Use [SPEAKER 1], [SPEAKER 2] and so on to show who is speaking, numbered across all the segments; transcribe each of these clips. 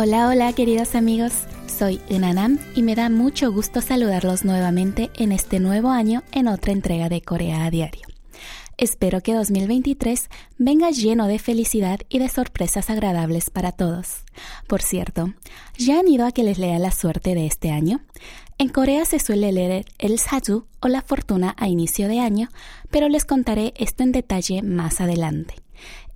[SPEAKER 1] Hola, hola queridos amigos, soy Unanam y me da mucho gusto saludarlos nuevamente en este nuevo año en otra entrega de Corea a Diario. Espero que 2023 venga lleno de felicidad y de sorpresas agradables para todos. Por cierto, ¿ya han ido a que les lea la suerte de este año? En Corea se suele leer el Saju o la fortuna a inicio de año, pero les contaré esto en detalle más adelante.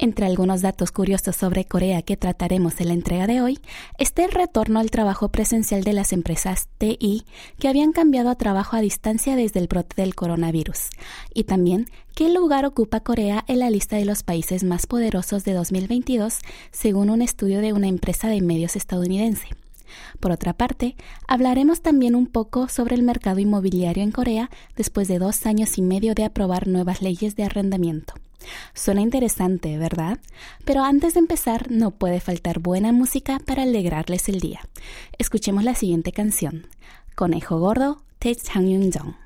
[SPEAKER 1] Entre algunos datos curiosos sobre Corea que trataremos en la entrega de hoy está el retorno al trabajo presencial de las empresas TI que habían cambiado a trabajo a distancia desde el brote del coronavirus y también qué lugar ocupa Corea en la lista de los países más poderosos de 2022 según un estudio de una empresa de medios estadounidense. Por otra parte, hablaremos también un poco sobre el mercado inmobiliario en Corea después de dos años y medio de aprobar nuevas leyes de arrendamiento. Suena interesante, ¿verdad? Pero antes de empezar, no puede faltar buena música para alegrarles el día. Escuchemos la siguiente canción. Conejo Gordo, de Chang Yun-jong.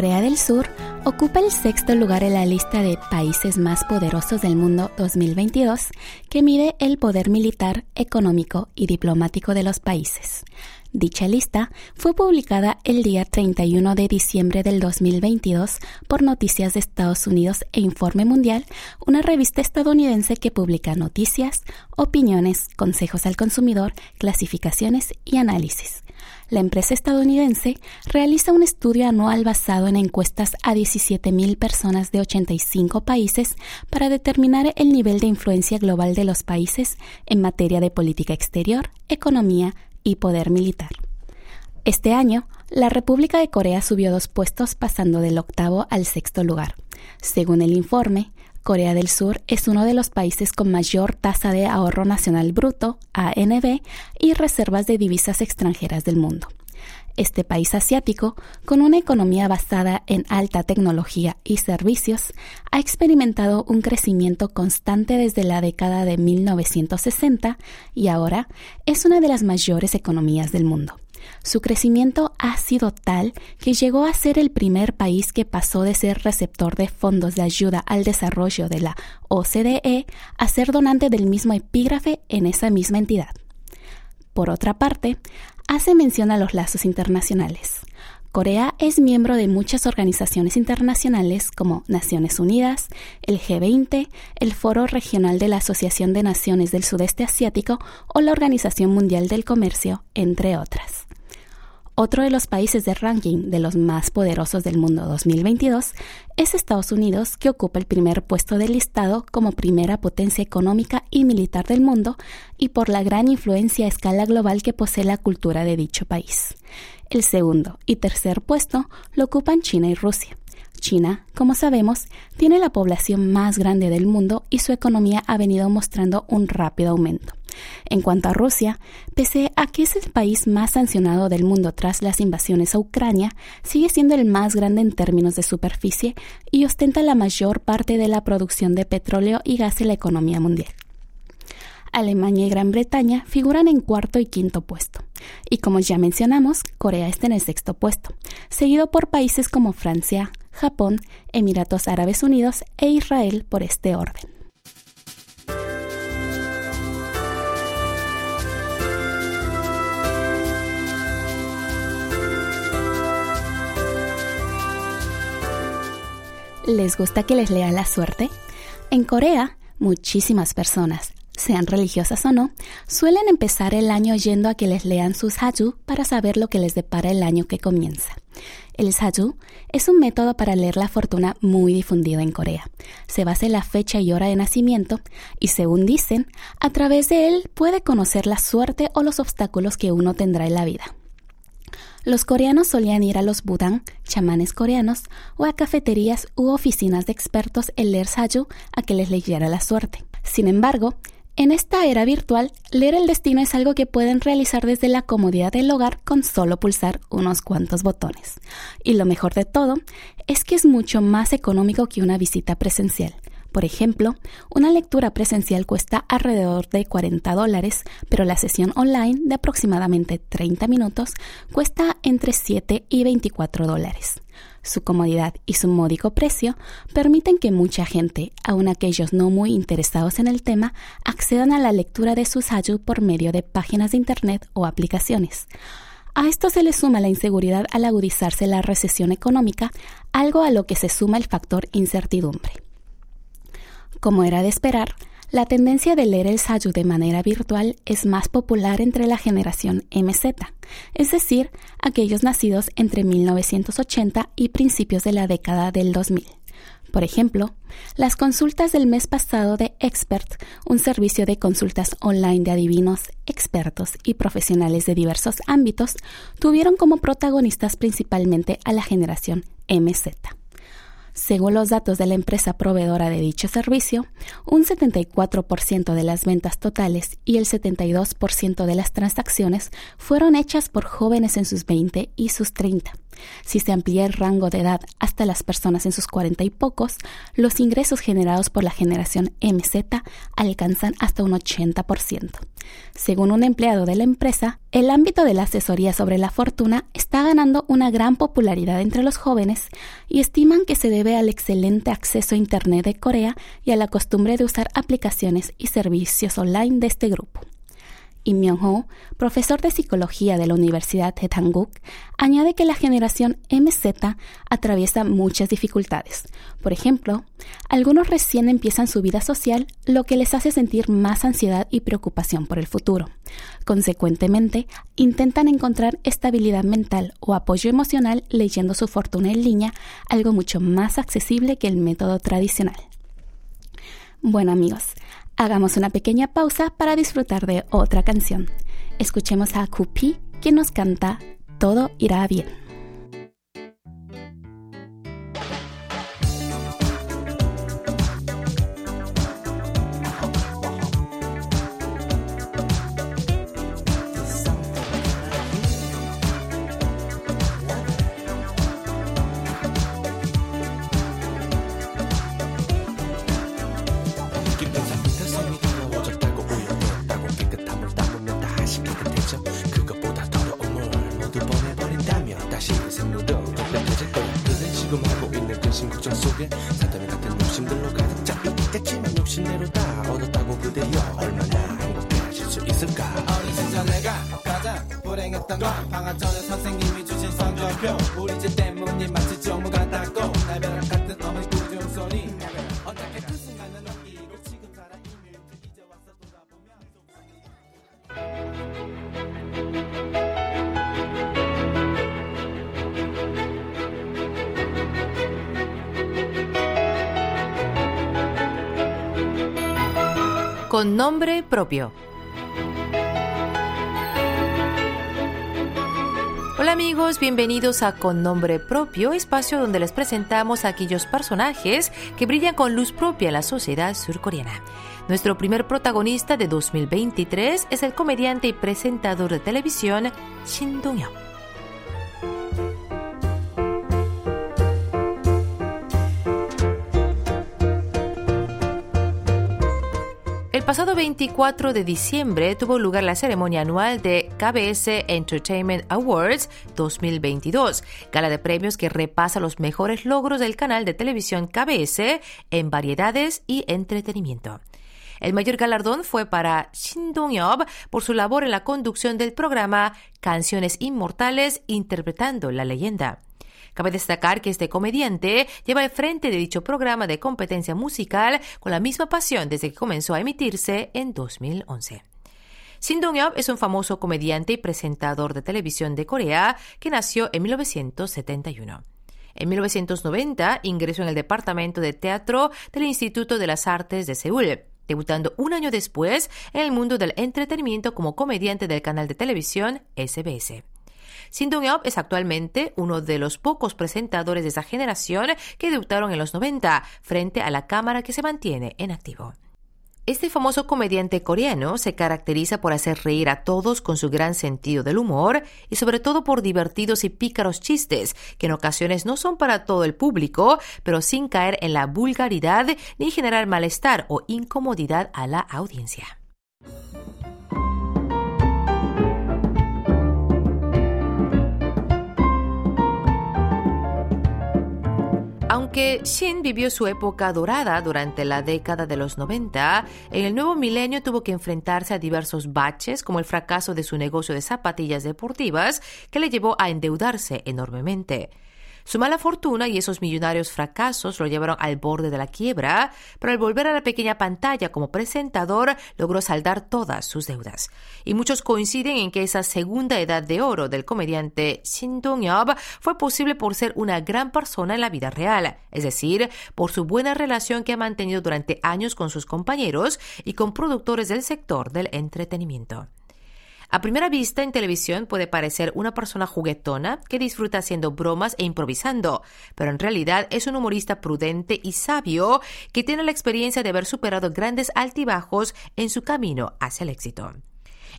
[SPEAKER 1] Corea del Sur ocupa el sexto lugar en la lista de países más poderosos del mundo 2022, que mide el poder militar, económico y diplomático de los países. Dicha lista fue publicada el día 31 de diciembre del 2022 por Noticias de Estados Unidos e Informe Mundial, una revista estadounidense que publica noticias, opiniones, consejos al consumidor, clasificaciones y análisis la empresa estadounidense realiza un estudio anual basado en encuestas a 17.000 personas de 85 países para determinar el nivel de influencia global de los países en materia de política exterior, economía y poder militar. Este año, la República de Corea subió dos puestos pasando del octavo al sexto lugar. Según el informe, Corea del Sur es uno de los países con mayor tasa de ahorro nacional bruto, ANB, y reservas de divisas extranjeras del mundo. Este país asiático, con una economía basada en alta tecnología y servicios, ha experimentado un crecimiento constante desde la década de 1960 y ahora es una de las mayores economías del mundo. Su crecimiento ha sido tal que llegó a ser el primer país que pasó de ser receptor de fondos de ayuda al desarrollo de la OCDE a ser donante del mismo epígrafe en esa misma entidad. Por otra parte, hace mención a los lazos internacionales. Corea es miembro de muchas organizaciones internacionales como Naciones Unidas, el G20, el Foro Regional de la Asociación de Naciones del Sudeste Asiático o la Organización Mundial del Comercio, entre otras. Otro de los países de ranking de los más poderosos del mundo 2022 es Estados Unidos, que ocupa el primer puesto del listado como primera potencia económica y militar del mundo y por la gran influencia a escala global que posee la cultura de dicho país. El segundo y tercer puesto lo ocupan China y Rusia. China, como sabemos, tiene la población más grande del mundo y su economía ha venido mostrando un rápido aumento. En cuanto a Rusia, pese a que es el país más sancionado del mundo tras las invasiones a Ucrania, sigue siendo el más grande en términos de superficie y ostenta la mayor parte de la producción de petróleo y gas en la economía mundial. Alemania y Gran Bretaña figuran en cuarto y quinto puesto. Y como ya mencionamos, Corea está en el sexto puesto, seguido por países como Francia, Japón, Emiratos Árabes Unidos e Israel por este orden. ¿Les gusta que les lea la suerte? En Corea, Muchísimas personas, sean religiosas o no, suelen empezar el año yendo a que les lean sus haju para saber lo que les depara el año que comienza. El Saju es un método para leer la fortuna muy difundido en Corea. Se basa en la fecha y hora de nacimiento y, según dicen, a través de él puede conocer la suerte o los obstáculos que uno tendrá en la vida. Los coreanos solían ir a los budang, chamanes coreanos, o a cafeterías u oficinas de expertos en leer Saju a que les leyera la suerte. Sin embargo, en esta era virtual, leer el destino es algo que pueden realizar desde la comodidad del hogar con solo pulsar unos cuantos botones. Y lo mejor de todo es que es mucho más económico que una visita presencial. Por ejemplo, una lectura presencial cuesta alrededor de 40 dólares, pero la sesión online de aproximadamente 30 minutos cuesta entre 7 y 24 dólares. Su comodidad y su módico precio permiten que mucha gente, aun aquellos no muy interesados en el tema, accedan a la lectura de sus Haju por medio de páginas de Internet o aplicaciones. A esto se le suma la inseguridad al agudizarse la recesión económica, algo a lo que se suma el factor incertidumbre. Como era de esperar, la tendencia de leer el Sayu de manera virtual es más popular entre la generación MZ, es decir, aquellos nacidos entre 1980 y principios de la década del 2000. Por ejemplo, las consultas del mes pasado de Expert, un servicio de consultas online de adivinos, expertos y profesionales de diversos ámbitos, tuvieron como protagonistas principalmente a la generación MZ. Según los datos de la empresa proveedora de dicho servicio, un 74% de las ventas totales y el 72% de las transacciones fueron hechas por jóvenes en sus 20 y sus 30. Si se amplía el rango de edad hasta las personas en sus 40 y pocos, los ingresos generados por la generación MZ alcanzan hasta un 80%. Según un empleado de la empresa, el ámbito de la asesoría sobre la fortuna está ganando una gran popularidad entre los jóvenes y estiman que se debe al excelente acceso a Internet de Corea y a la costumbre de usar aplicaciones y servicios online de este grupo. Im Myung-ho, profesor de psicología de la Universidad de Hanguk, añade que la generación MZ atraviesa muchas dificultades. Por ejemplo, algunos recién empiezan su vida social, lo que les hace sentir más ansiedad y preocupación por el futuro. Consecuentemente, intentan encontrar estabilidad mental o apoyo emocional leyendo su fortuna en línea, algo mucho más accesible que el método tradicional. Bueno amigos, Hagamos una pequeña pausa para disfrutar de otra canción. Escuchemos a Kupi que nos canta Todo irá bien.
[SPEAKER 2] 다 얻었다고 그대여 얼마나 행복하실 수 있을까? 어린 시절 내가 가장 불행했던 건 방학 전에 선생님이 주신 성적표. 우리 집 때문이 마치 전부 같았고 날 벼락 같은 어머니 꾸준 소리. 어떻게 그 순간을 넘기고 지금 살아있는 이제 와서 돌아보면
[SPEAKER 3] con nombre propio. Hola amigos, bienvenidos a Con Nombre Propio, espacio donde les presentamos a aquellos personajes que brillan con luz propia en la sociedad surcoreana. Nuestro primer protagonista de 2023 es el comediante y presentador de televisión Shin Dong-hyuk. Pasado 24 de diciembre tuvo lugar la ceremonia anual de KBS Entertainment Awards 2022, gala de premios que repasa los mejores logros del canal de televisión KBS en variedades y entretenimiento. El mayor galardón fue para Shin Dong-yeop por su labor en la conducción del programa Canciones Inmortales interpretando la leyenda. Cabe destacar que este comediante lleva al frente de dicho programa de competencia musical con la misma pasión desde que comenzó a emitirse en 2011. Shin Dong-yeop es un famoso comediante y presentador de televisión de Corea que nació en 1971. En 1990 ingresó en el departamento de teatro del Instituto de las Artes de Seúl, debutando un año después en el mundo del entretenimiento como comediante del canal de televisión SBS. Shin Dong-yeop es actualmente uno de los pocos presentadores de esa generación que debutaron en los 90 frente a la cámara que se mantiene en activo. Este famoso comediante coreano se caracteriza por hacer reír a todos con su gran sentido del humor y sobre todo por divertidos y pícaros chistes que en ocasiones no son para todo el público, pero sin caer en la vulgaridad ni generar malestar o incomodidad a la audiencia. Aunque Shin vivió su época dorada durante la década de los 90, en el nuevo milenio tuvo que enfrentarse a diversos baches, como el fracaso de su negocio de zapatillas deportivas, que le llevó a endeudarse enormemente. Su mala fortuna y esos millonarios fracasos lo llevaron al borde de la quiebra, pero al volver a la pequeña pantalla como presentador logró saldar todas sus deudas. Y muchos coinciden en que esa segunda edad de oro del comediante Shin Dong-yeop fue posible por ser una gran persona en la vida real, es decir, por su buena relación que ha mantenido durante años con sus compañeros y con productores del sector del entretenimiento. A primera vista en televisión puede parecer una persona juguetona que disfruta haciendo bromas e improvisando, pero en realidad es un humorista prudente y sabio que tiene la experiencia de haber superado grandes altibajos en su camino hacia el éxito.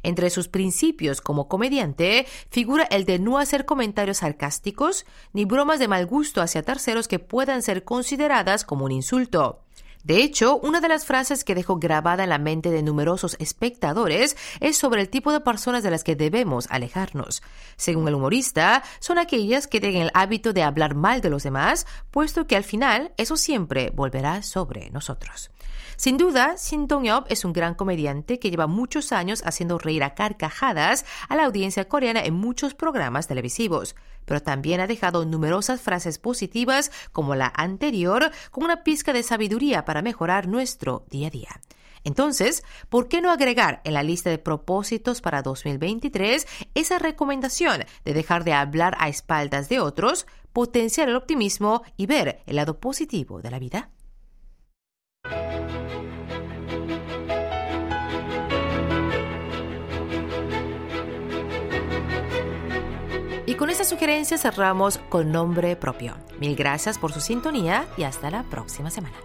[SPEAKER 3] Entre sus principios como comediante figura el de no hacer comentarios sarcásticos ni bromas de mal gusto hacia terceros que puedan ser consideradas como un insulto. De hecho, una de las frases que dejó grabada en la mente de numerosos espectadores es sobre el tipo de personas de las que debemos alejarnos. Según el humorista, son aquellas que tienen el hábito de hablar mal de los demás, puesto que al final eso siempre volverá sobre nosotros. Sin duda, Shin Dong-yeop es un gran comediante que lleva muchos años haciendo reír a carcajadas a la audiencia coreana en muchos programas televisivos, pero también ha dejado numerosas frases positivas como la anterior con una pizca de sabiduría para mejorar nuestro día a día. Entonces, ¿por qué no agregar en la lista de propósitos para 2023 esa recomendación de dejar de hablar a espaldas de otros, potenciar el optimismo y ver el lado positivo de la vida? Con esta sugerencia cerramos con nombre propio. Mil gracias por su sintonía y hasta la próxima semana.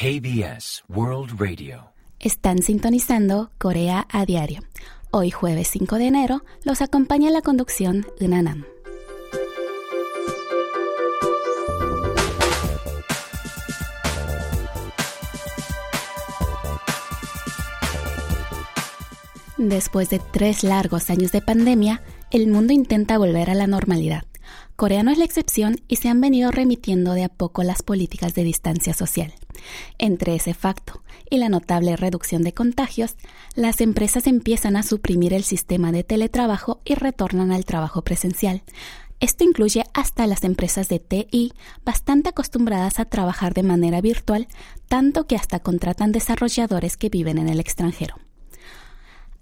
[SPEAKER 1] KBS World Radio. Están sintonizando Corea a diario. Hoy jueves 5 de enero los acompaña la conducción Unanam. Después de tres largos años de pandemia, el mundo intenta volver a la normalidad. Corea no es la excepción y se han venido remitiendo de a poco las políticas de distancia social. Entre ese facto y la notable reducción de contagios, las empresas empiezan a suprimir el sistema de teletrabajo y retornan al trabajo presencial. Esto incluye hasta las empresas de TI, bastante acostumbradas a trabajar de manera virtual, tanto que hasta contratan desarrolladores que viven en el extranjero.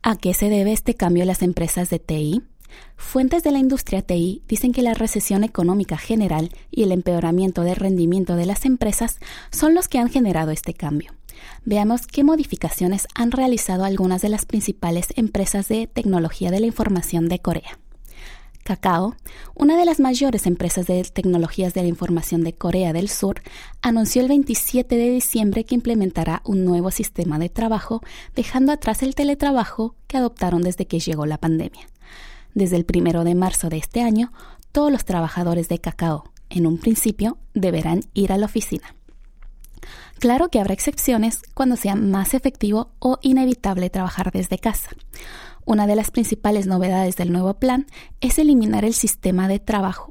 [SPEAKER 1] ¿A qué se debe este cambio en las empresas de TI? Fuentes de la industria TI dicen que la recesión económica general y el empeoramiento del rendimiento de las empresas son los que han generado este cambio. Veamos qué modificaciones han realizado algunas de las principales empresas de tecnología de la información de Corea. Kakao, una de las mayores empresas de tecnologías de la información de Corea del Sur, anunció el 27 de diciembre que implementará un nuevo sistema de trabajo, dejando atrás el teletrabajo que adoptaron desde que llegó la pandemia. Desde el primero de marzo de este año, todos los trabajadores de cacao, en un principio, deberán ir a la oficina. Claro que habrá excepciones cuando sea más efectivo o inevitable trabajar desde casa. Una de las principales novedades del nuevo plan es eliminar el sistema de trabajo.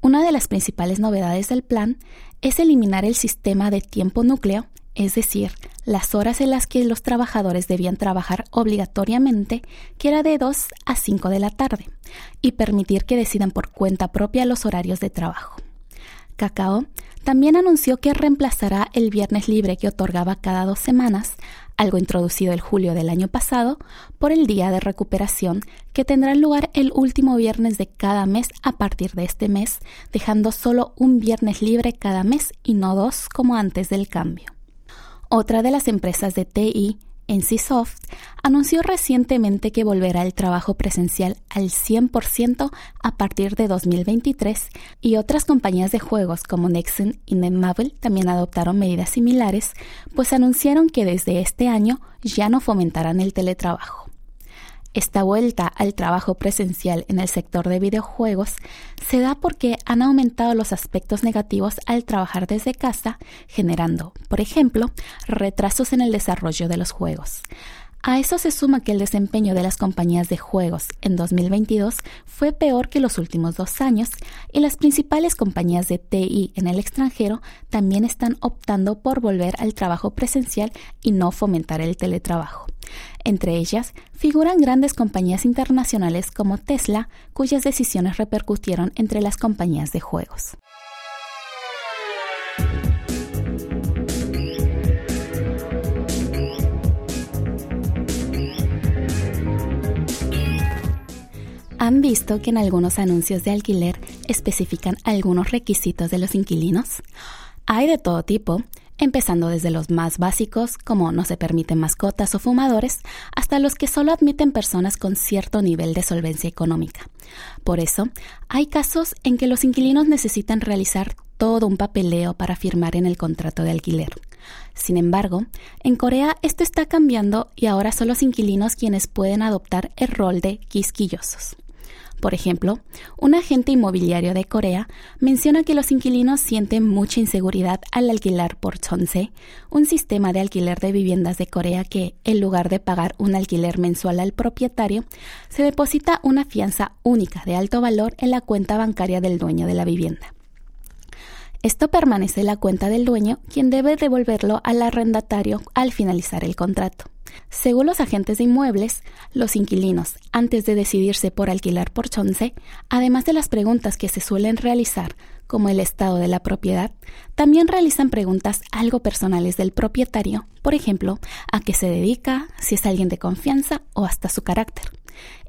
[SPEAKER 1] Una de las principales novedades del plan es eliminar el sistema de tiempo núcleo, es decir, las horas en las que los trabajadores debían trabajar obligatoriamente, que era de 2 a 5 de la tarde, y permitir que decidan por cuenta propia los horarios de trabajo. Cacao también anunció que reemplazará el viernes libre que otorgaba cada dos semanas, algo introducido el julio del año pasado, por el día de recuperación que tendrá lugar el último viernes de cada mes a partir de este mes, dejando solo un viernes libre cada mes y no dos como antes del cambio. Otra de las empresas de TI NCSoft anunció recientemente que volverá el trabajo presencial al 100% a partir de 2023 y otras compañías de juegos como Nexon y Netmarble también adoptaron medidas similares, pues anunciaron que desde este año ya no fomentarán el teletrabajo. Esta vuelta al trabajo presencial en el sector de videojuegos se da porque han aumentado los aspectos negativos al trabajar desde casa, generando, por ejemplo, retrasos en el desarrollo de los juegos. A eso se suma que el desempeño de las compañías de juegos en 2022 fue peor que los últimos dos años y las principales compañías de TI en el extranjero también están optando por volver al trabajo presencial y no fomentar el teletrabajo. Entre ellas figuran grandes compañías internacionales como Tesla, cuyas decisiones repercutieron entre las compañías de juegos. ¿Han visto que en algunos anuncios de alquiler especifican algunos requisitos de los inquilinos? Hay de todo tipo, empezando desde los más básicos, como no se permiten mascotas o fumadores, hasta los que solo admiten personas con cierto nivel de solvencia económica. Por eso, hay casos en que los inquilinos necesitan realizar todo un papeleo para firmar en el contrato de alquiler. Sin embargo, en Corea esto está cambiando y ahora son los inquilinos quienes pueden adoptar el rol de quisquillosos. Por ejemplo, un agente inmobiliario de Corea menciona que los inquilinos sienten mucha inseguridad al alquilar por Chonse, un sistema de alquiler de viviendas de Corea que, en lugar de pagar un alquiler mensual al propietario, se deposita una fianza única de alto valor en la cuenta bancaria del dueño de la vivienda. Esto permanece en la cuenta del dueño, quien debe devolverlo al arrendatario al finalizar el contrato. Según los agentes de inmuebles, los inquilinos, antes de decidirse por alquilar por Chonce, además de las preguntas que se suelen realizar, como el estado de la propiedad, también realizan preguntas algo personales del propietario, por ejemplo, a qué se dedica, si es alguien de confianza o hasta su carácter.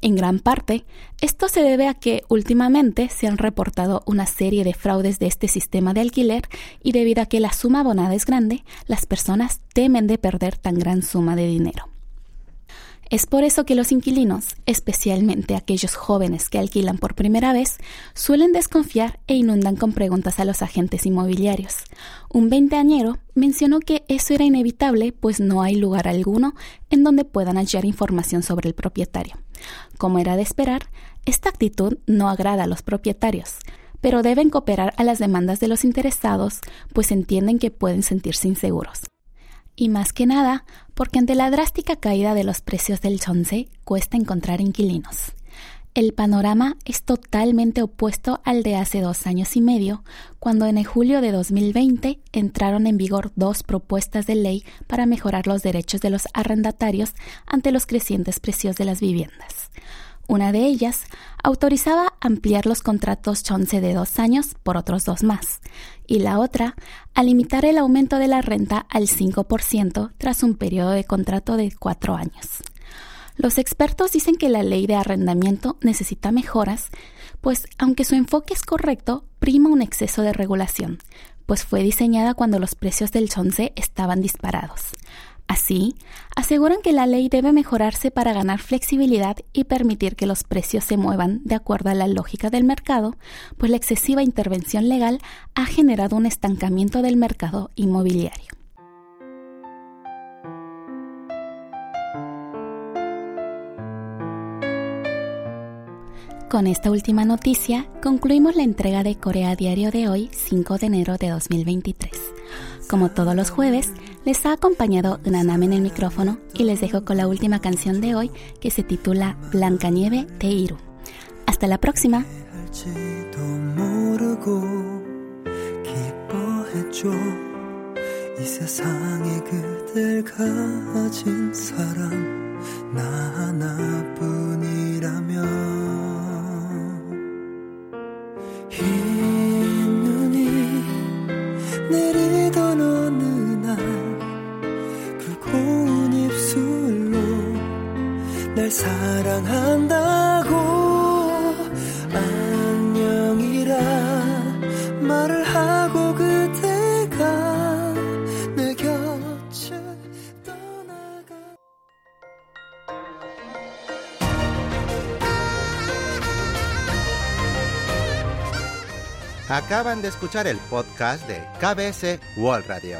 [SPEAKER 1] En gran parte, esto se debe a que últimamente se han reportado una serie de fraudes de este sistema de alquiler y debido a que la suma abonada es grande, las personas temen de perder tan gran suma de dinero. Es por eso que los inquilinos, especialmente aquellos jóvenes que alquilan por primera vez, suelen desconfiar e inundan con preguntas a los agentes inmobiliarios. Un veinteañero mencionó que eso era inevitable, pues no hay lugar alguno en donde puedan hallar información sobre el propietario. Como era de esperar, esta actitud no agrada a los propietarios, pero deben cooperar a las demandas de los interesados, pues entienden que pueden sentirse inseguros y más que nada porque ante la drástica caída de los precios del chonce cuesta encontrar inquilinos. El panorama es totalmente opuesto al de hace dos años y medio, cuando en julio de 2020 entraron en vigor dos propuestas de ley para mejorar los derechos de los arrendatarios ante los crecientes precios de las viviendas. Una de ellas autorizaba ampliar los contratos Chonce de dos años por otros dos más, y la otra a limitar el aumento de la renta al 5% tras un periodo de contrato de cuatro años. Los expertos dicen que la ley de arrendamiento necesita mejoras, pues aunque su enfoque es correcto, prima un exceso de regulación, pues fue diseñada cuando los precios del chonce estaban disparados. Así, aseguran que la ley debe mejorarse para ganar flexibilidad y permitir que los precios se muevan de acuerdo a la lógica del mercado, pues la excesiva intervención legal ha generado un estancamiento del mercado inmobiliario. Con esta última noticia concluimos la entrega de Corea Diario de hoy, 5 de enero de 2023. Como todos los jueves, les ha acompañado Naname en el micrófono y les dejo con la última canción de hoy que se titula Blancanieve de Iru. Hasta la próxima.
[SPEAKER 4] 사 랑한다고 안녕이라 말을 하고 그대가 내 곁에 떠나가
[SPEAKER 5] Acaban de escuchar el podcast de KBS World Radio.